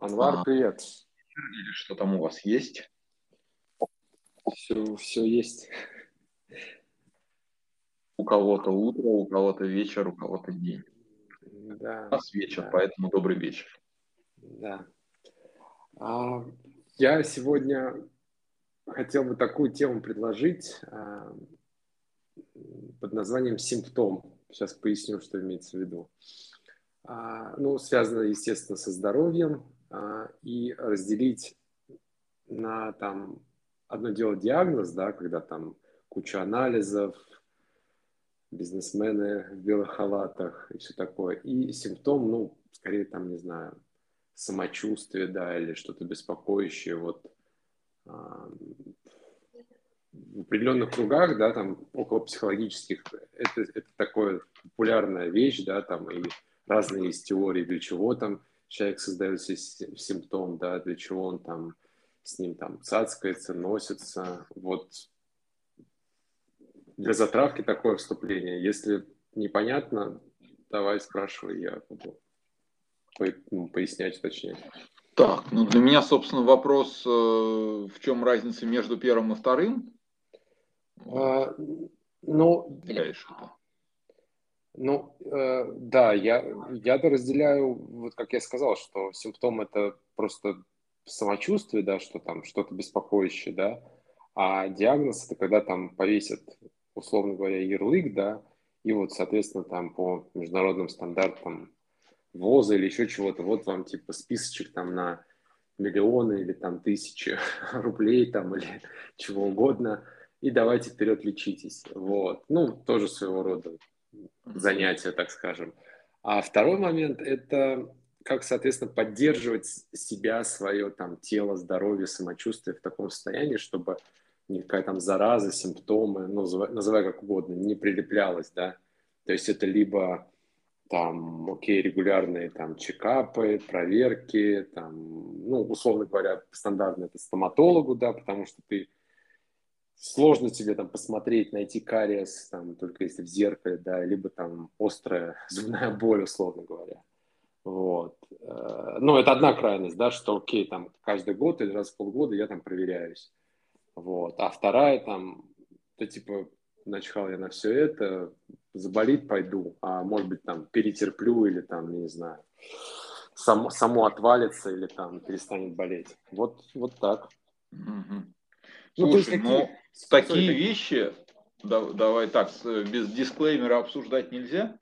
Анвар, а, привет. Или что там у вас есть? Все, все есть. У кого-то утро, у кого-то вечер, у кого-то день. Да. У нас вечер, да. поэтому добрый вечер. Да. А, я сегодня хотел бы такую тему предложить а, под названием симптом. Сейчас поясню, что имеется в виду. А, ну, связано, естественно, со здоровьем и разделить на там одно дело диагноз, да, когда там куча анализов, бизнесмены в белых халатах и все такое, и симптом, ну, скорее там, не знаю, самочувствие, да, или что-то беспокоящее, вот а, в определенных кругах, да, там около психологических, это, это такое популярная вещь, да, там и разные есть теории, для чего там человек создает себе симптом, да, для чего он там с ним там цацкается, носится. Вот для затравки такое вступление. Если непонятно, давай спрашивай, я буду ну, пояснять, уточнять. Так, ну для меня, собственно, вопрос, э, в чем разница между первым и вторым? А, ну, ну, э, да, я, я-то разделяю, вот как я сказал, что симптом это просто самочувствие, да, что там что-то беспокоящее, да, а диагноз это когда там повесят, условно говоря, ярлык, да, и вот, соответственно, там по международным стандартам ВОЗа или еще чего-то, вот вам типа списочек там на миллионы или там тысячи рублей там или чего угодно, и давайте вперед лечитесь. Вот. Ну, тоже своего рода занятие, так скажем. А второй момент – это как, соответственно, поддерживать себя, свое там тело, здоровье, самочувствие в таком состоянии, чтобы никакая там зараза, симптомы, ну, называй как угодно, не прилеплялась, да. То есть это либо там, окей, регулярные там чекапы, проверки, там, ну, условно говоря, стандартно это стоматологу, да, потому что ты сложно тебе там посмотреть, найти кариес, там, только если в зеркале, да, либо там острая зубная боль, условно говоря. Вот. Э, ну, это одна крайность, да, что окей, там каждый год или раз в полгода я там проверяюсь. Вот. А вторая там, то типа, начхал я на все это, заболит, пойду, а может быть там перетерплю или там, не знаю, само, само отвалится или там перестанет болеть. Вот, вот так. Угу. Ну, Слушай, ну, такие, такие Sorry, вещи, да, давай так, без дисклеймера обсуждать нельзя,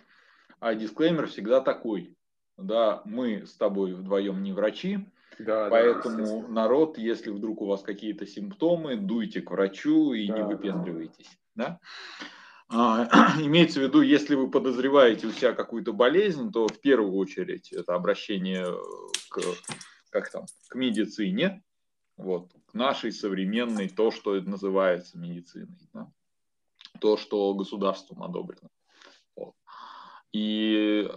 а дисклеймер всегда такой. Да, мы с тобой вдвоем не врачи, да, поэтому да, народ, если вдруг у вас какие-то симптомы, дуйте к врачу и да, не выпендривайтесь. Да? А, имеется в виду, если вы подозреваете у себя какую-то болезнь, то в первую очередь это обращение к, как там, к медицине, вот, к нашей современной, то, что называется медициной, да? то, что государством одобрено. Вот. И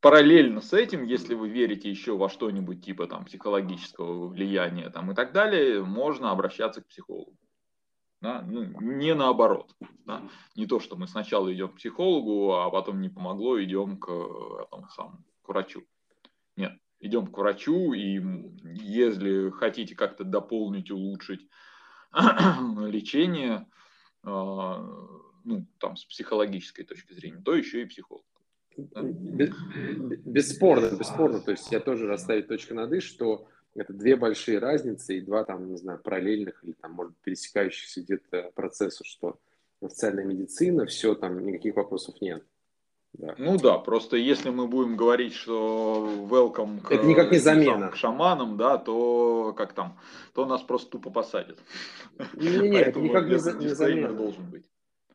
параллельно с этим, если вы верите еще во что-нибудь типа там психологического влияния там, и так далее, можно обращаться к психологу. Да? Ну, не наоборот. Да? Не то, что мы сначала идем к психологу, а потом не помогло, идем к, этому самому, к врачу. Нет идем к врачу, и если хотите как-то дополнить, улучшить лечение, а, ну, там, с психологической точки зрения, то еще и психолог. Бесспорно, бесспорно. То есть я тоже расставить точку над «и», что это две большие разницы и два там, не знаю, параллельных или там, может, пересекающихся где-то процесса, что официальная медицина, все, там никаких вопросов нет. Да. Ну да, просто если мы будем говорить, что welcome к, это никак не замена. к шаманам, да, то как там, то нас просто тупо посадят. Нет, не, это никак не, за, не замена. должен быть.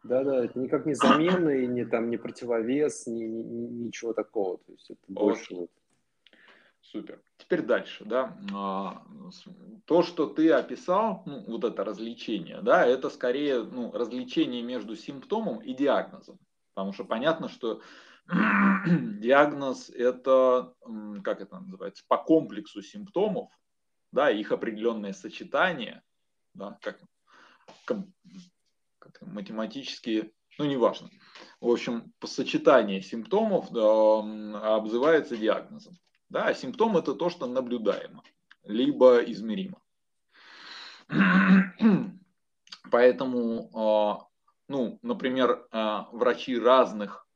Да, да, это никак не замена и не там не противовес, ни, ни, ничего такого. То есть это больше вот. Супер. Теперь дальше, да. А, то, что ты описал, ну, вот это развлечение, да, это скорее ну, развлечение между симптомом и диагнозом. Потому что понятно, что диагноз это, как это называется, по комплексу симптомов, да, их определенное сочетание, да, как, как, математические, ну, неважно. В общем, по сочетанию симптомов да, обзывается диагнозом. Да, а симптом это то, что наблюдаемо, либо измеримо. Поэтому, а, ну, например, а, врачи разных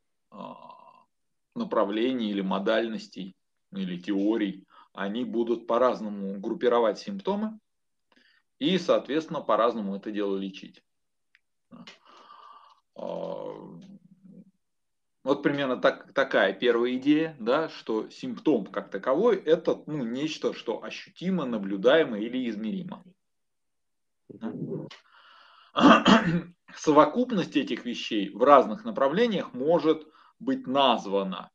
направлений или модальностей или теорий, они будут по-разному группировать симптомы и, соответственно, по-разному это дело лечить. Вот примерно так, такая первая идея, да, что симптом как таковой – это ну, нечто, что ощутимо, наблюдаемо или измеримо. Совокупность этих вещей в разных направлениях может быть названа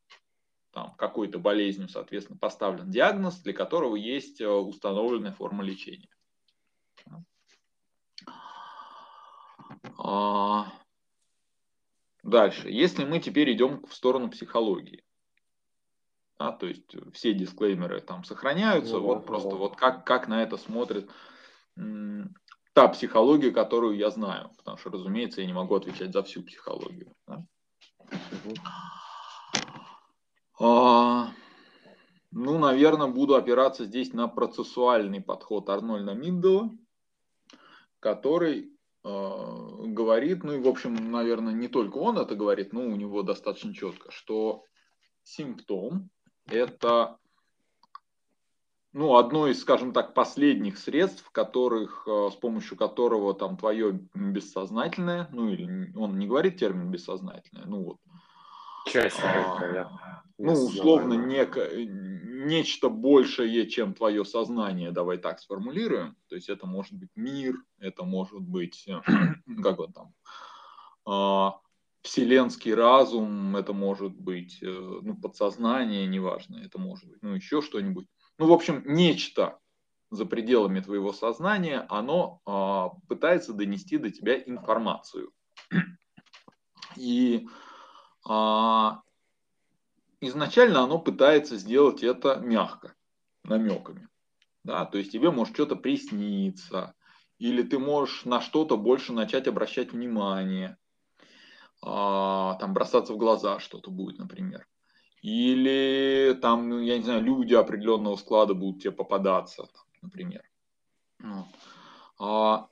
там, какой-то болезнью, соответственно, поставлен диагноз, для которого есть э, установленная форма лечения. А, Дальше. Если мы теперь идем в сторону психологии, да, то есть все дисклеймеры там сохраняются, ну, вот да, просто да. вот как, как на это смотрит та психология, которую я знаю, потому что, разумеется, я не могу отвечать за всю психологию. Да? А, ну, наверное, буду опираться здесь на процессуальный подход Арнольда Миндела, который Э, говорит, ну и, в общем, наверное, не только он это говорит, но у него достаточно четко, что симптом – это ну, одно из, скажем так, последних средств, которых, э, с помощью которого там твое бессознательное, ну или он не говорит термин бессознательное, ну вот. Часть, а, Ну, условно, неко, нечто большее, чем твое сознание, давай так сформулируем. То есть это может быть мир, это может быть, э, как он там, а, вселенский разум, это может быть э, ну, подсознание, неважно, это может быть ну, еще что-нибудь. Ну, в общем, нечто за пределами твоего сознания, оно а, пытается донести до тебя информацию. И а, изначально оно пытается сделать это мягко, намеками. Да? То есть тебе может что-то присниться, или ты можешь на что-то больше начать обращать внимание, а, там бросаться в глаза что-то будет, например. Или там, ну, я не знаю, люди определенного склада будут тебе попадаться, например. А,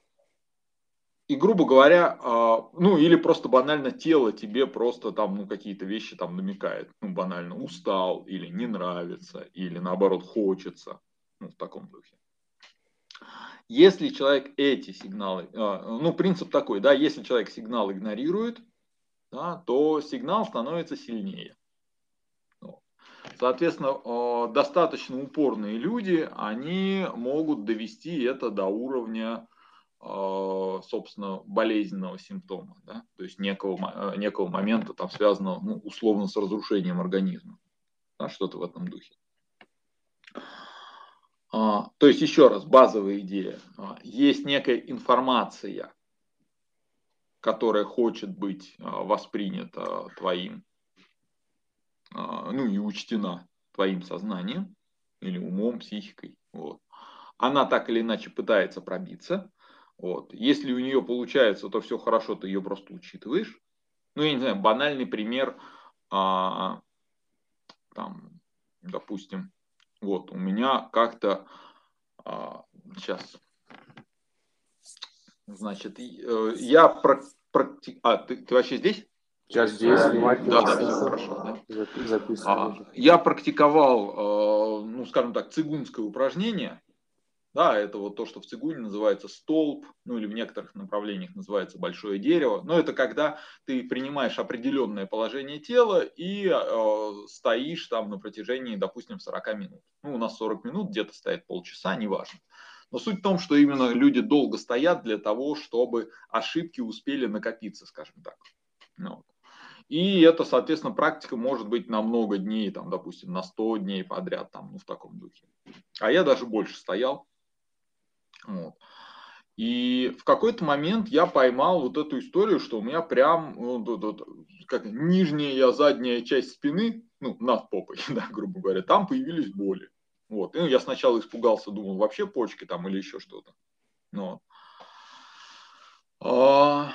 и, грубо говоря, а, ну или просто банально тело тебе просто там ну, какие-то вещи там намекает. Ну, банально устал или не нравится, или наоборот хочется. Ну, в таком духе. Если человек эти сигналы, а, ну принцип такой, да, если человек сигнал игнорирует, да, то сигнал становится сильнее. Соответственно, а, достаточно упорные люди, они могут довести это до уровня а, собственно, болезненного симптома, да? то есть некого, некого момента, там, связанного ну, условно с разрушением организма, да? что-то в этом духе. А, то есть, еще раз, базовая идея. А, есть некая информация, которая хочет быть воспринята твоим, ну и учтена твоим сознанием или умом, психикой. Вот. Она так или иначе пытается пробиться, вот. Если у нее получается, то все хорошо, ты ее просто учитываешь. Ну, я не знаю, банальный пример, а, там, допустим, вот, у меня как-то, а, сейчас, значит, э, я практи... А, ты, ты вообще здесь? Сейчас здесь. Да, да, все хорошо. Да? А, я практиковал, э, ну, скажем так, цигунское упражнение, да, это вот то, что в цигуне называется столб, ну или в некоторых направлениях называется большое дерево. Но это когда ты принимаешь определенное положение тела и э, стоишь там на протяжении, допустим, 40 минут. Ну, у нас 40 минут, где-то стоит полчаса, неважно. Но суть в том, что именно люди долго стоят для того, чтобы ошибки успели накопиться, скажем так. Ну, и это, соответственно, практика может быть на много дней, там, допустим, на 100 дней подряд, там, ну, в таком духе. А я даже больше стоял. Вот. И в какой-то момент я поймал вот эту историю, что у меня прям вот, вот, вот, как нижняя задняя часть спины, ну, над попой, да, грубо говоря, там появились боли. Вот. И я сначала испугался, думал, вообще почки там или еще что-то. Ну вот. А,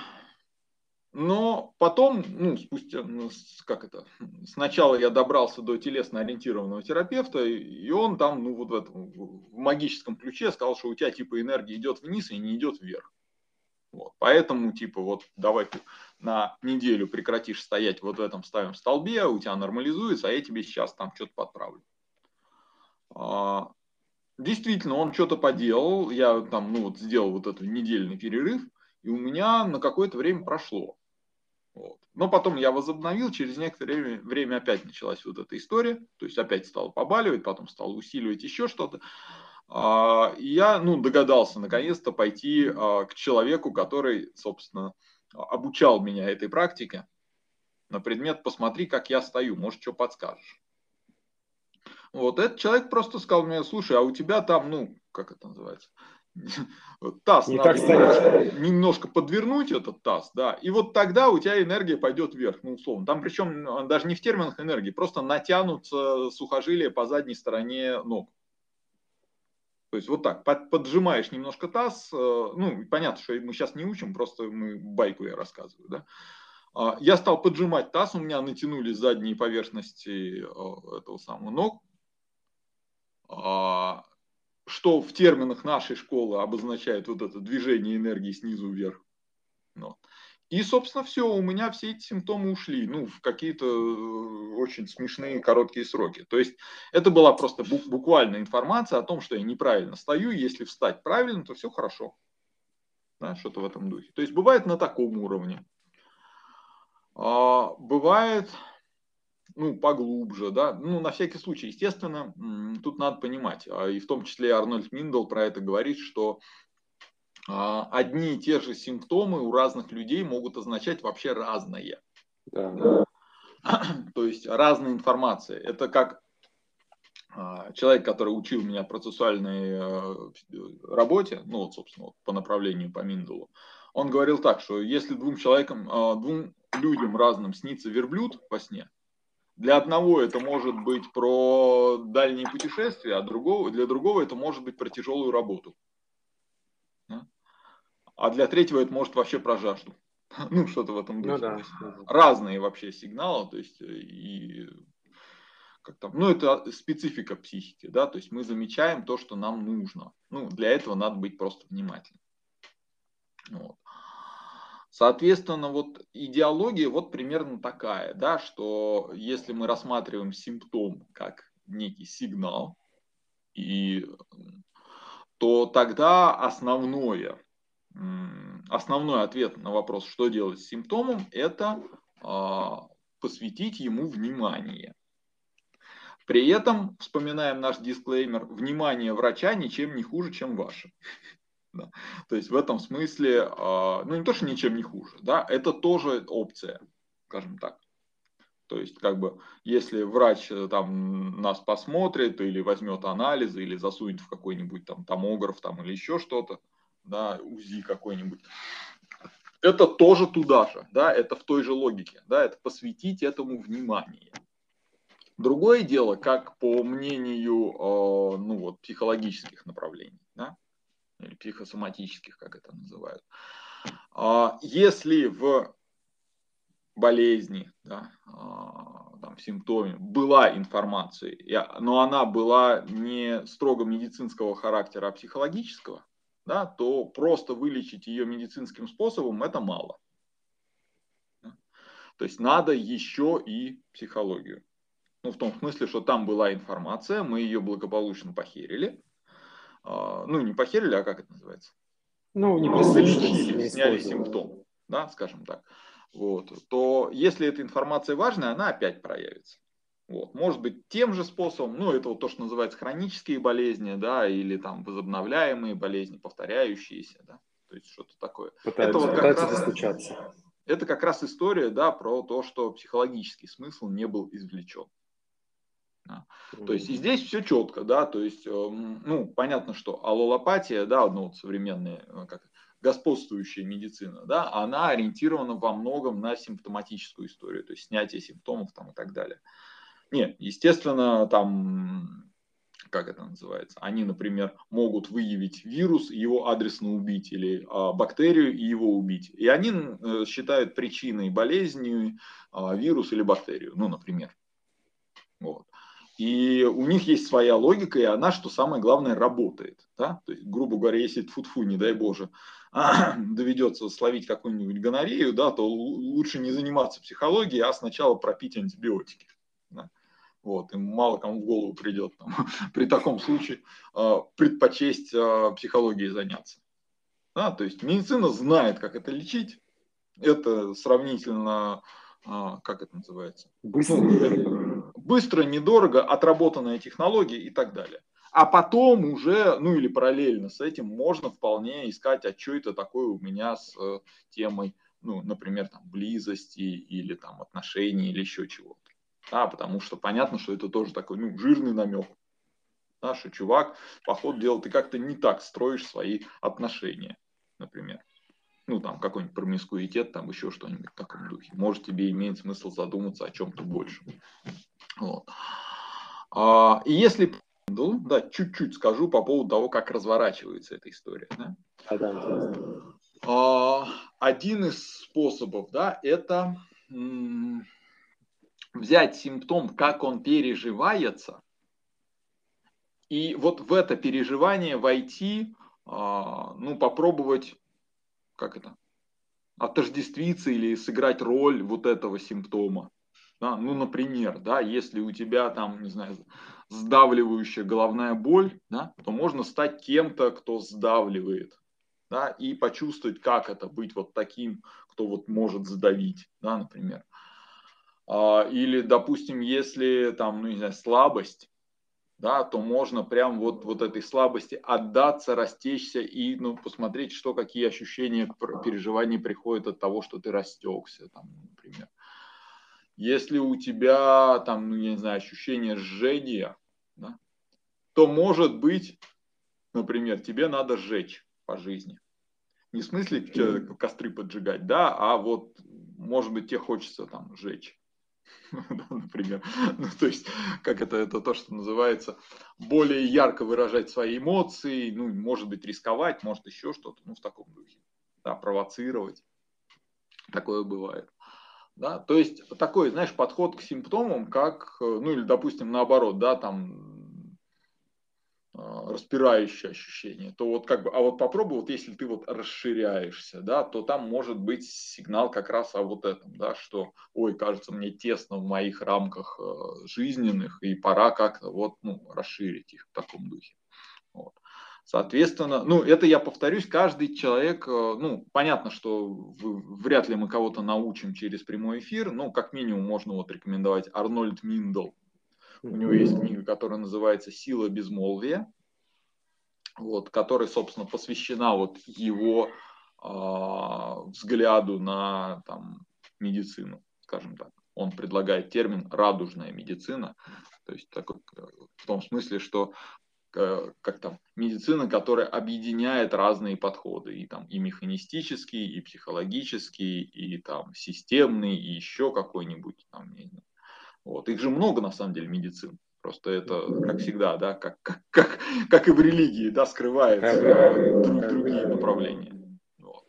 потом, ну, спустя, ну, как это, сначала я добрался до телесно-ориентированного терапевта, и он там, ну, вот в этом, в магическом ключе сказал, что у тебя, типа, энергия идет вниз и не идет вверх. Вот. Поэтому, типа, вот давай ты на неделю прекратишь стоять вот в этом ставим столбе, у тебя нормализуется, а я тебе сейчас там что-то подправлю. А, действительно, он что-то поделал, я там, ну, вот сделал вот этот недельный перерыв, и у меня на какое-то время прошло. Но потом я возобновил, через некоторое время, время опять началась вот эта история, то есть опять стало побаливать, потом стало усиливать еще что-то. А, я ну, догадался наконец-то пойти а, к человеку, который, собственно, обучал меня этой практике на предмет «посмотри, как я стою, может, что подскажешь». Вот этот человек просто сказал мне, слушай, а у тебя там, ну, как это называется, таз не надо немножко, немножко подвернуть этот таз, да, и вот тогда у тебя энергия пойдет вверх, ну, условно. Там причем а, даже не в терминах энергии, просто натянутся сухожилия по задней стороне ног. То есть вот так, под, поджимаешь немножко таз, э, ну, понятно, что мы сейчас не учим, просто мы байку я рассказываю, да. А, я стал поджимать таз, у меня натянулись задние поверхности э, этого самого ног, а, что в терминах нашей школы обозначает вот это движение энергии снизу вверх. Вот. И, собственно, все, у меня все эти симптомы ушли, ну, в какие-то э, очень смешные короткие сроки. То есть это была просто буквальная информация о том, что я неправильно стою, если встать правильно, то все хорошо. Да, что-то в этом духе. То есть бывает на таком уровне. А, бывает ну, поглубже, да, ну, на всякий случай, естественно, тут надо понимать, а, и в том числе Арнольд Миндл про это говорит, что а, одни и те же симптомы у разных людей могут означать вообще разное. Да. То есть разная информация. Это как а, человек, который учил меня процессуальной работе, ну вот, собственно, по направлению по Миндулу, он говорил так, что если двум человекам, двум людям разным снится верблюд во сне, для одного это может быть про дальние путешествия, а другого, для другого это может быть про тяжелую работу. А для третьего это может вообще про жажду. Ну, что-то в этом духе. Ну, да. Разные вообще сигналы, то есть и как там, ну, это специфика психики, да, то есть мы замечаем то, что нам нужно. Ну, для этого надо быть просто внимательным. Вот. Соответственно, вот идеология вот примерно такая, да, что если мы рассматриваем симптом как некий сигнал, и, то тогда основное, основной ответ на вопрос, что делать с симптомом, это а, посвятить ему внимание. При этом, вспоминаем наш дисклеймер, внимание врача ничем не хуже, чем ваше. Да. То есть в этом смысле, а, ну не то, что ничем не хуже, да, это тоже опция, скажем так. То есть, как бы, если врач э, там нас посмотрит или возьмет анализы, или засунет в какой-нибудь там томограф там, или еще что-то, да, УЗИ какой-нибудь, это тоже туда же, да, это в той же логике, да, это посвятить этому внимание. Другое дело, как по мнению, э, ну вот, психологических направлений, да, или психосоматических, как это называют. А, если в болезни, да, а, там, симптоме была информация, но она была не строго медицинского характера, а психологического, да, то просто вылечить ее медицинским способом это мало. То есть надо еще и психологию. Ну, в том смысле, что там была информация, мы ее благополучно похерили, а, ну, не похерили, а как это называется? Ну, не залечили, сняли симптом, да, скажем так. Вот, то если эта информация важная, она опять проявится. Вот. Может быть, тем же способом, ну, это вот то, что называется хронические болезни, да, или там возобновляемые болезни, повторяющиеся, да, то есть что-то такое. Пытаются, это вот как раз, достучаться. Это как раз история, да, про то, что психологический смысл не был извлечен. Да. То есть и здесь все четко, да, то есть, эм, ну, понятно, что аллопатия, да, ну, вот современная, э, как господствующая медицина, да, она ориентирована во многом на симптоматическую историю, то есть снятие симптомов там и так далее. Нет, естественно, там как это называется, они, например, могут выявить вирус, его адресно убить, или а, бактерию и его убить. И они э, считают причиной болезни а, вирус или бактерию, ну, например. Вот. И у них есть своя логика, и она, что самое главное, работает. Да? То есть, грубо говоря, если тфу не дай боже, доведется словить какую-нибудь гонорею, да, то лучше не заниматься психологией, а сначала пропить антибиотики. Да? Вот, и мало кому в голову придет там, при таком случае э, предпочесть э, психологией заняться. Да, то есть медицина знает, как это лечить. Это сравнительно, э, как это называется? Быстро, недорого. Быстро, недорого, отработанная технология и так далее. А потом уже, ну или параллельно с этим, можно вполне искать, а что это такое у меня с э, темой, ну, например, там, близости или там отношений или еще чего-то. Да, потому что понятно, что это тоже такой ну, жирный намек. Да, чувак, по ходу дела, ты как-то не так строишь свои отношения, например. Ну, там, какой-нибудь промискуитет, там еще что-нибудь в таком духе. Может, тебе имеет смысл задуматься о чем-то больше. Вот. А, и если да, чуть-чуть скажу по поводу того, как разворачивается эта история. Да? А, один из способов, да, это м- взять симптом, как он переживается, и вот в это переживание войти, а, ну, попробовать, как это, отождествиться или сыграть роль вот этого симптома. Да? Ну, например, да, если у тебя там, не знаю, сдавливающая головная боль, да, то можно стать кем-то, кто сдавливает, да, и почувствовать, как это быть вот таким, кто вот может сдавить, да, например. А, или, допустим, если там, ну не знаю, слабость, да, то можно прям вот, вот этой слабости отдаться, растечься и ну, посмотреть, что какие ощущения, переживания приходят от того, что ты растекся, там, например. Если у тебя там, ну, я не знаю, ощущение жжения, да, то может быть, например, тебе надо сжечь по жизни. Не в смысле костры поджигать, да, а вот, может быть, тебе хочется там сжечь. например. Ну, то есть, как это, это то, что называется, более ярко выражать свои эмоции, ну, может быть, рисковать, может, еще что-то, ну, в таком духе. Да, провоцировать. Такое бывает. Да, то есть такой, знаешь, подход к симптомам, как, э, ну или, допустим, наоборот, да, там э, распирающее ощущение, то вот как бы, а вот попробуй, вот если ты вот расширяешься, да, то там может быть сигнал как раз о вот этом, да, что, ой, кажется, мне тесно в моих рамках э, жизненных, и пора как-то вот, ну, расширить их в таком духе. Вот. Соответственно, ну, это я повторюсь, каждый человек, э, ну, понятно, что вряд ли мы кого-то научим через прямой эфир, но как минимум можно вот рекомендовать Арнольд Миндл. У него есть книга, которая называется «Сила безмолвия», вот, которая, собственно, посвящена вот его э, взгляду на там, медицину, скажем так. Он предлагает термин «радужная медицина», то есть такой, э, в том смысле, что как там, медицина, которая объединяет разные подходы, и там и механистический, и психологический, и там системный, и еще какой-нибудь там, не знаю. Вот. Их же много на самом деле медицин. Просто это, как всегда, да, как, как, как, как и в религии, да, скрывается друг, другие направления. Вот.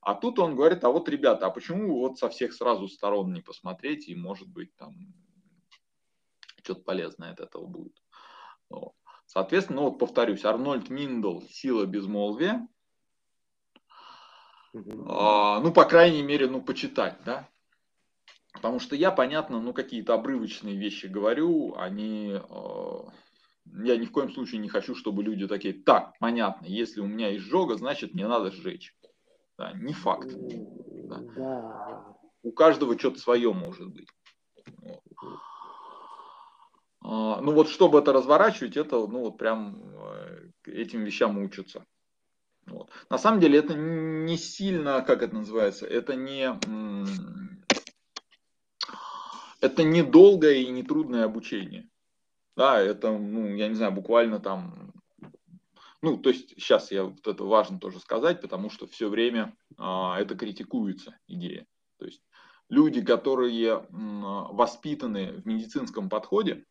А тут он говорит, а вот, ребята, а почему вот со всех сразу сторон не посмотреть, и может быть там что-то полезное от этого будет. Вот. Соответственно, ну вот повторюсь, Арнольд Миндл «Сила безмолвия». А, ну, по крайней мере, ну, почитать, да. Потому что я, понятно, ну, какие-то обрывочные вещи говорю, они... Э, я ни в коем случае не хочу, чтобы люди такие, так, понятно, если у меня изжога, значит, мне надо сжечь. Да, не факт. Да. Да. У каждого что-то свое может быть. Вот. А, ну вот, чтобы это разворачивать, это, ну вот прям э, этим вещам учатся. Вот. На самом деле это не сильно, как это называется, это не, это не долгое и не трудное обучение. Да, это, ну, я не знаю, буквально там, ну, то есть сейчас я вот это важно тоже сказать, потому что все время а, это критикуется идея. То есть люди, которые воспитаны в медицинском подходе,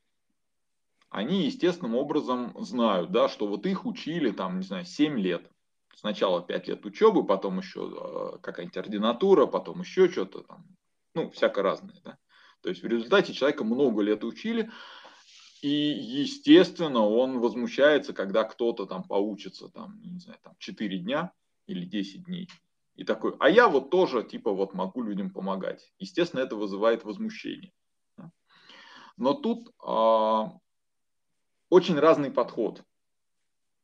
они естественным образом знают, да, что вот их учили там, не знаю, 7 лет. Сначала 5 лет учебы, потом еще э, какая-нибудь ординатура, потом еще что-то там, ну, всяко разное, да. То есть в результате человека много лет учили, и, естественно, он возмущается, когда кто-то там поучится, там, не знаю, там 4 дня или 10 дней. И такой, а я вот тоже, типа, вот могу людям помогать. Естественно, это вызывает возмущение. Но тут а, очень разный подход.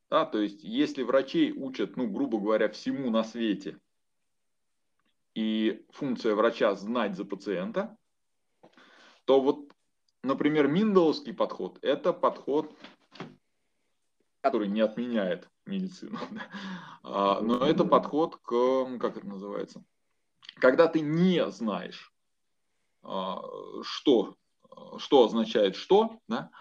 Да, то есть, если врачей учат, ну, грубо говоря, всему на свете, и функция врача знать за пациента, то вот, например, Миндаловский подход – это подход, который не отменяет медицину. А, но это подход к, как это называется, когда ты не знаешь, а, что, что означает что, да,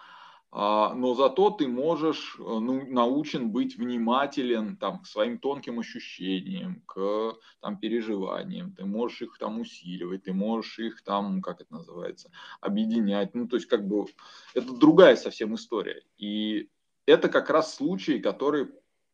но зато ты можешь, э, ну, научен быть внимателен там, к своим тонким ощущениям, к там, переживаниям, ты можешь их там усиливать, ты можешь их там, как это называется, объединять. Ну, то есть, как бы, это другая совсем история. И это как раз случай, который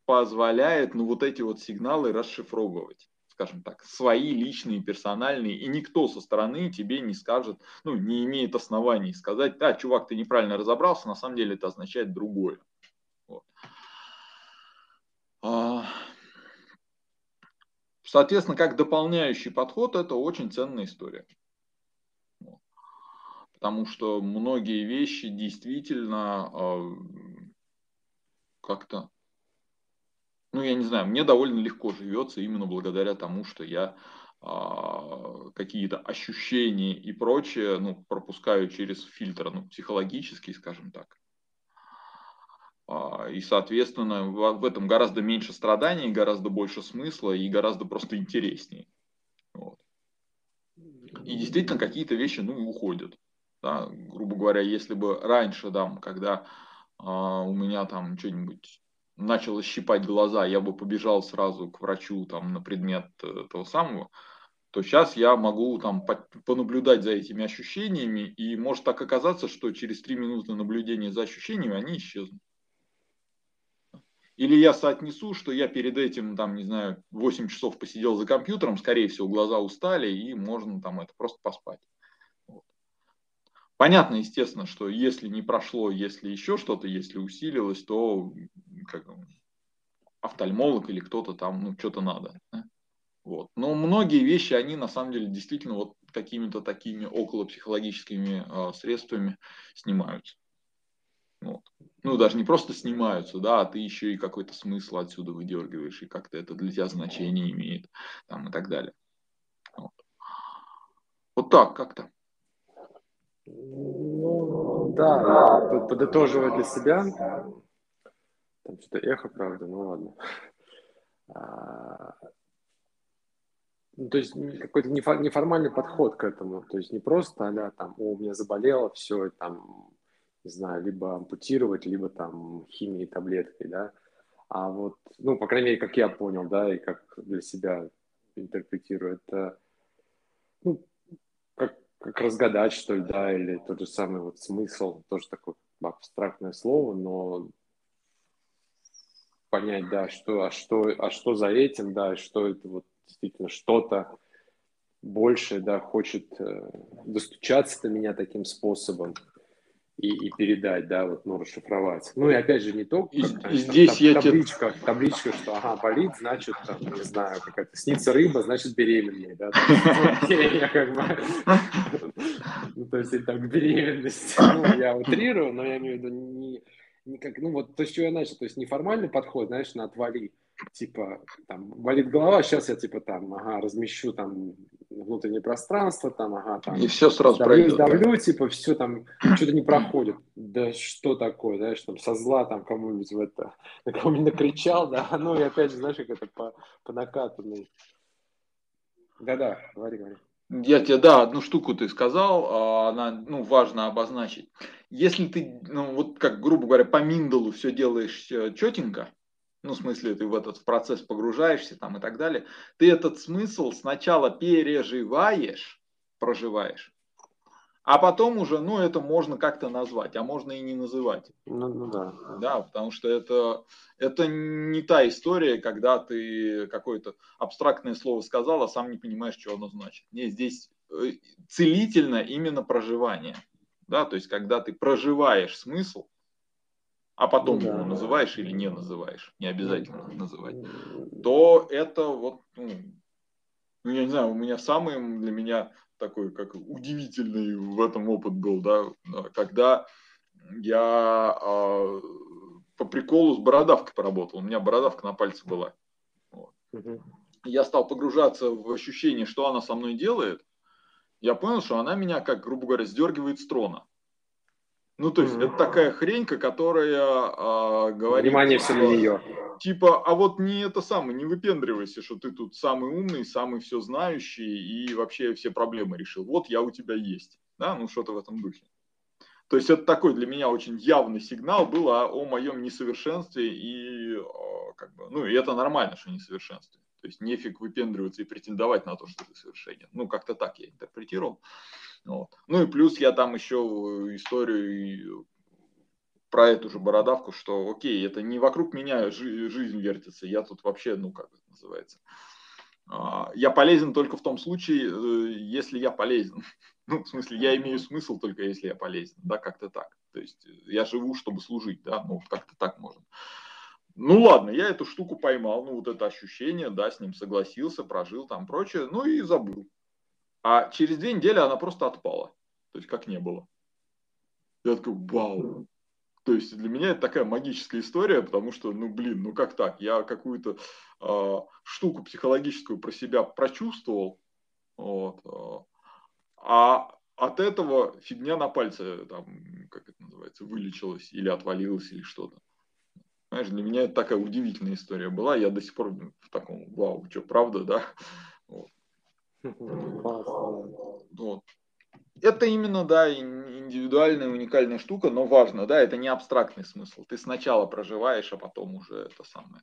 позволяет, ну, вот эти вот сигналы расшифровывать скажем так, свои личные, персональные, и никто со стороны тебе не скажет, ну, не имеет оснований сказать, да, чувак, ты неправильно разобрался, на самом деле это означает другое. Вот. А, соответственно, как дополняющий подход, это очень ценная история. Потому что многие вещи действительно а, как-то ну, я не знаю, мне довольно легко живется именно благодаря тому, что я а, какие-то ощущения и прочее, ну, пропускаю через фильтр, ну, психологический, скажем так. А, и, соответственно, в, этом гораздо меньше страданий, гораздо больше смысла и гораздо просто интереснее. Вот. И действительно какие-то вещи, ну, уходят. Да, грубо говоря, если бы раньше, да, когда а, у меня там что-нибудь начало щипать глаза, я бы побежал сразу к врачу там, на предмет э, того самого, то сейчас я могу там понаблюдать за этими ощущениями, и может так оказаться, что через три минуты наблюдения за ощущениями они исчезнут. Или я соотнесу, что я перед этим, там, не знаю, 8 часов посидел за компьютером, скорее всего, глаза устали, и можно там это просто поспать. Понятно, естественно, что если не прошло, если еще что-то, если усилилось, то как, офтальмолог или кто-то там, ну, что-то надо. Вот. Но многие вещи, они на самом деле действительно вот какими-то такими около психологическими э, средствами снимаются. Вот. Ну, даже не просто снимаются, да, а ты еще и какой-то смысл отсюда выдергиваешь, и как-то это для тебя значение имеет, там, и так далее. Вот, вот так как-то. Ну, да, подытоживая для себя, там что-то эхо, правда, ну ладно. А, ну, то есть какой-то неформальный подход к этому. То есть не просто, да, там, о, у меня заболело, все, там, не знаю, либо ампутировать, либо там химией, таблеткой, да. А вот, ну, по крайней мере, как я понял, да, и как для себя интерпретирую, это, как, разгадать, что ли, да, или тот же самый вот смысл, тоже такое абстрактное слово, но понять, да, что, а что, а что за этим, да, что это вот действительно что-то больше, да, хочет э, достучаться до меня таким способом и, и передать, да, вот, ну, расшифровать. Ну, и опять же, не только, и, там, здесь там, я табличка, тебе... табличка, что, ага, болит, значит, там, не знаю, какая-то снится рыба, значит, беременный, да, я как бы, ну, то есть, это к беременности, ну, я утрирую, но я имею в виду не никак, ну вот то, с чего я начал, то есть неформальный подход, знаешь, на отвали, типа, там, болит голова, сейчас я, типа, там, ага, размещу там внутреннее пространство, там, ага, там. И все сразу давлю, пройдет. Давлю, да? типа, все там, что-то не проходит. Да что такое, знаешь, там, со зла там кому-нибудь в это, на кого-нибудь накричал, да, ну и опять же, знаешь, как это по, по накатанной. Да-да, говори, говори. Я тебе, да, одну штуку ты сказал, а она, ну, важно обозначить. Если ты, ну, вот как, грубо говоря, по Миндалу все делаешь э, четенько, ну, в смысле, ты в этот процесс погружаешься там и так далее, ты этот смысл сначала переживаешь, проживаешь, А потом уже, ну, это можно как-то назвать, а можно и не называть. Ну, ну да. Да, потому что это, это не та история, когда ты какое-то абстрактное слово сказал, а сам не понимаешь, что оно значит. Не, здесь э, целительно именно проживание. Да, то есть, когда ты проживаешь смысл, а потом ну, да. его называешь или не называешь, не обязательно называть, то это вот, ну, ну, я не знаю, у меня самый для меня такой, как удивительный в этом опыт был, да, когда я э, по приколу с бородавкой поработал. У меня бородавка на пальце была. Вот. Угу. Я стал погружаться в ощущение, что она со мной делает. Я понял, что она меня, как грубо говоря, сдергивает с трона. Ну, то есть, mm-hmm. это такая хренька, которая а, говорит... Внимание все на нее. Типа, а вот не это самое, не выпендривайся, что ты тут самый умный, самый все знающий и вообще все проблемы решил. Вот я у тебя есть. Да, ну что-то в этом духе. То есть это такой для меня очень явный сигнал был о, о моем несовершенстве и о, как бы, ну и это нормально, что несовершенстве. То есть нефиг выпендриваться и претендовать на то, что ты совершенен. Ну как-то так я интерпретировал. Вот. Ну и плюс я там еще историю про эту же бородавку, что окей, это не вокруг меня жи- жизнь вертится, я тут вообще, ну как это называется, а, я полезен только в том случае, э, если я полезен. Ну, в смысле, я имею смысл только если я полезен, да, как-то так. То есть я живу, чтобы служить, да, ну, как-то так можно. Ну ладно, я эту штуку поймал, ну вот это ощущение, да, с ним согласился, прожил там прочее, ну и забыл. А через две недели она просто отпала. То есть как не было. Я такой, вау. То есть для меня это такая магическая история, потому что, ну блин, ну как так? Я какую-то э, штуку психологическую про себя прочувствовал, вот, э, а от этого фигня на пальце, там, как это называется, вылечилась или отвалилась или что-то. Знаешь, для меня это такая удивительная история была. Я до сих пор в таком, вау, что, правда, да? Вот. Вот. Это именно, да, индивидуальная, уникальная штука, но важно, да, это не абстрактный смысл. Ты сначала проживаешь, а потом уже это самое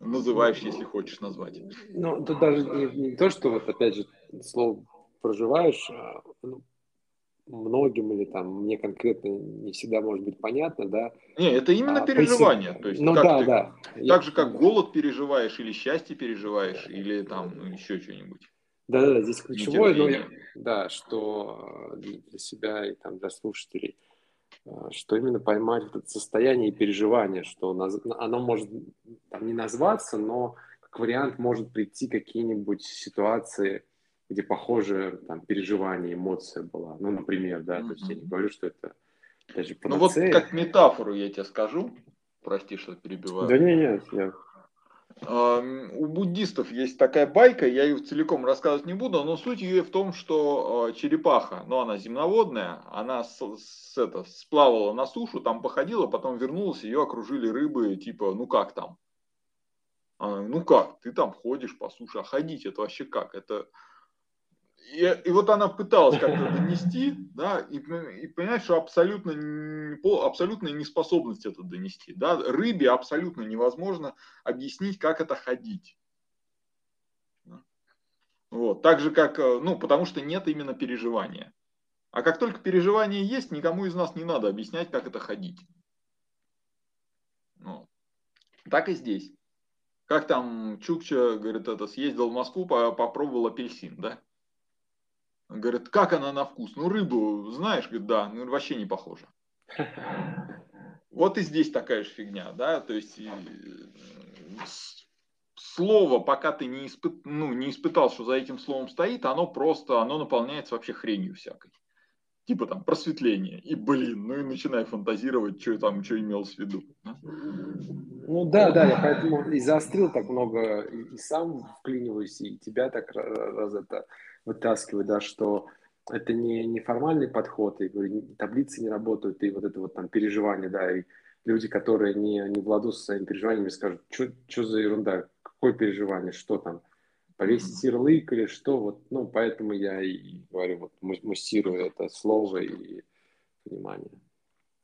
называешь, если хочешь назвать. Ну, тут даже не, не то, что вот опять же слово проживаешь, а, ну, многим или там мне конкретно не всегда может быть понятно, да. Не, это именно а, переживание. То есть, ну да, ты, да. Так Я... же, как голод переживаешь, или счастье переживаешь, или там ну, еще что-нибудь. Да, да, здесь ключевое, но я, да, что э, для себя и там для слушателей, э, что именно поймать это состояние и переживание, что оно может там, не назваться, но как вариант может прийти какие-нибудь ситуации, где похожее там, переживание, эмоция была. Ну, например, да, mm-hmm. то есть я не говорю, что это даже Ну вот как метафору я тебе скажу, прости, что перебиваю. Да не, нет, я у буддистов есть такая байка, я ее целиком рассказывать не буду, но суть ее в том, что а, черепаха, ну, она земноводная, она с, с, это, сплавала на сушу, там походила, потом вернулась, ее окружили рыбы, типа, ну как там? Ну как, ты там ходишь по суше, а ходить это вообще как? Это и, и вот она пыталась как-то донести, да, и, и понимаешь, что абсолютно, абсолютная неспособность это донести. Да? Рыбе абсолютно невозможно объяснить, как это ходить. Вот. Так же, как, э, ну, потому что нет именно переживания. А как только переживание есть, никому из нас не надо объяснять, как это ходить. Вот. Так и здесь. Как там Чукча, говорит, это съездил в Москву, попробовал апельсин, да? Говорят, как она на вкус? Ну, рыбу знаешь? Говорит, да, ну, вообще не похоже. Вот и здесь такая же фигня, да, то есть слово, пока ты не, испыт, ну, не испытал, что за этим словом стоит, оно просто, оно наполняется вообще хренью всякой. Типа там просветление. И, блин, ну и начинай фантазировать, что там, что имелось в виду. Да? Ну да, да, я поэтому и заострил так много, и, и сам вклиниваюсь, и тебя так раз это вытаскивать, да, что это не, не формальный подход, и говорю, таблицы не работают, и вот это вот там переживание, да, и люди, которые не, не со своими переживаниями, скажут, что за ерунда, какое переживание, что там, повесить ярлык или что, вот, ну, поэтому я и говорю, вот, муссирую это слово и понимание.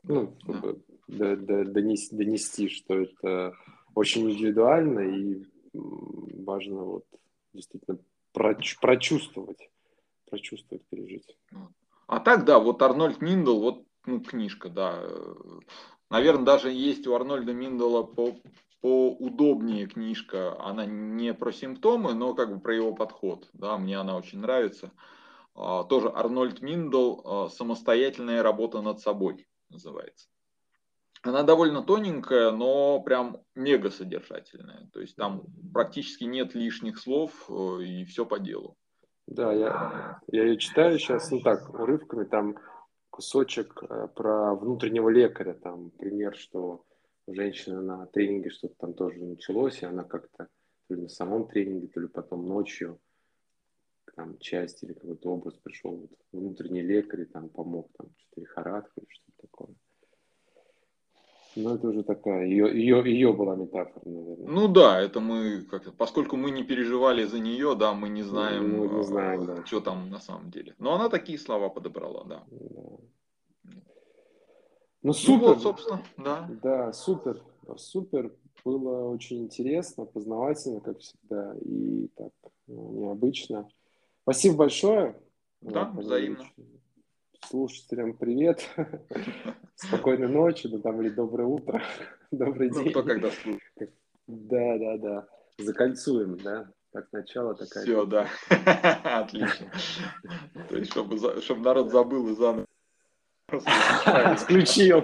Ну, чтобы донести, донести, что это очень индивидуально и важно вот действительно прочувствовать, прочувствовать, пережить. А так, да, вот Арнольд Миндл, вот ну, книжка, да. Наверное, даже есть у Арнольда Миндала по, поудобнее книжка. Она не про симптомы, но как бы про его подход. Да, мне она очень нравится. А, тоже Арнольд Миндл а, «Самостоятельная работа над собой» называется. Она довольно тоненькая, но прям мега содержательная. То есть там практически нет лишних слов э, и все по делу. Да, я, я ее читаю сейчас, ну так, урывками, там кусочек э, про внутреннего лекаря, там пример, что женщина на тренинге что-то там тоже началось, и она как-то то ли на самом тренинге, то ли потом ночью там часть или какой-то образ пришел, вот, внутренний лекарь, и там помог, там что-то лихорадка или что-то такое. Ну, это уже такая, ее, ее, ее была метафора, наверное. Ну да, это мы, как поскольку мы не переживали за нее, да, мы не знаем, мы не знаем да. что там на самом деле. Но она такие слова подобрала, да. да. Ну, супер. Ну, вот, собственно, да. Да, супер, супер. Было очень интересно, познавательно, как всегда, и так ну, необычно. Спасибо большое. Да, взаимно слушателям привет, спокойной ночи, ну там или доброе утро, добрый ну, день. кто когда слушает. Да, да, да. Закольцуем, да? Как начало, такая. Все, да. Отлично. То есть, чтобы, чтобы народ забыл и заново. Исключил.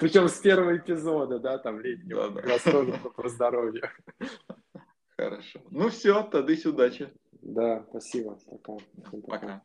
Причем с первого эпизода, да, там летнего. Да, да. про здоровье. Хорошо. Ну все, тогда удачи. Да, спасибо. Пока. Пока.